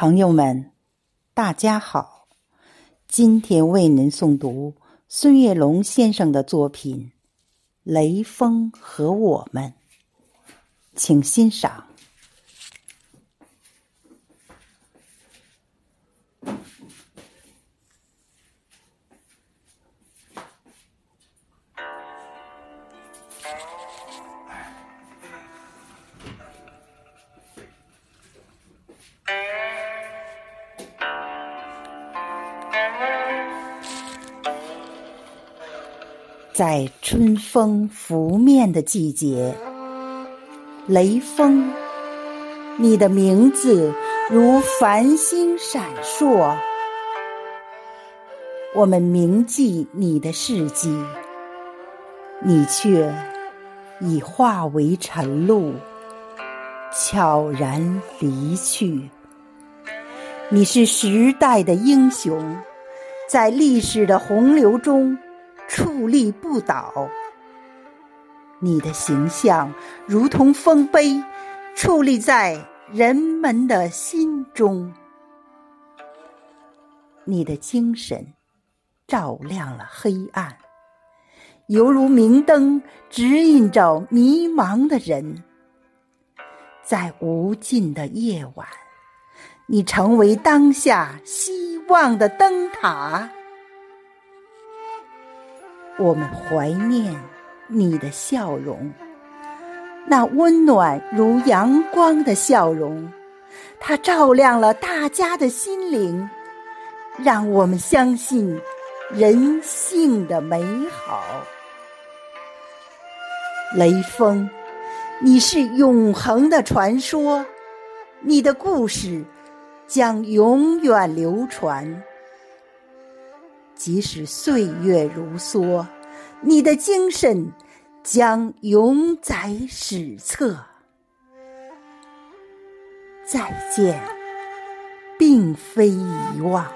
朋友们，大家好！今天为您诵读孙月龙先生的作品《雷锋和我们》，请欣赏。在春风拂面的季节，雷锋，你的名字如繁星闪烁。我们铭记你的事迹，你却已化为晨露，悄然离去。你是时代的英雄，在历史的洪流中。矗立不倒，你的形象如同丰碑，矗立在人们的心中。你的精神照亮了黑暗，犹如明灯指引着迷茫的人。在无尽的夜晚，你成为当下希望的灯塔。我们怀念你的笑容，那温暖如阳光的笑容，它照亮了大家的心灵，让我们相信人性的美好。雷锋，你是永恒的传说，你的故事将永远流传。即使岁月如梭，你的精神将永载史册。再见，并非遗忘，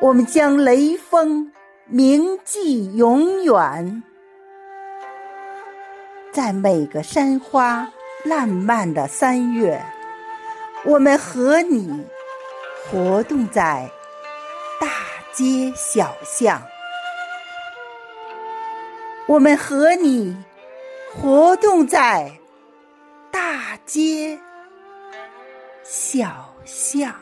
我们将雷锋铭记永远。在每个山花烂漫的三月，我们和你活动在。街小巷，我们和你活动在大街小巷。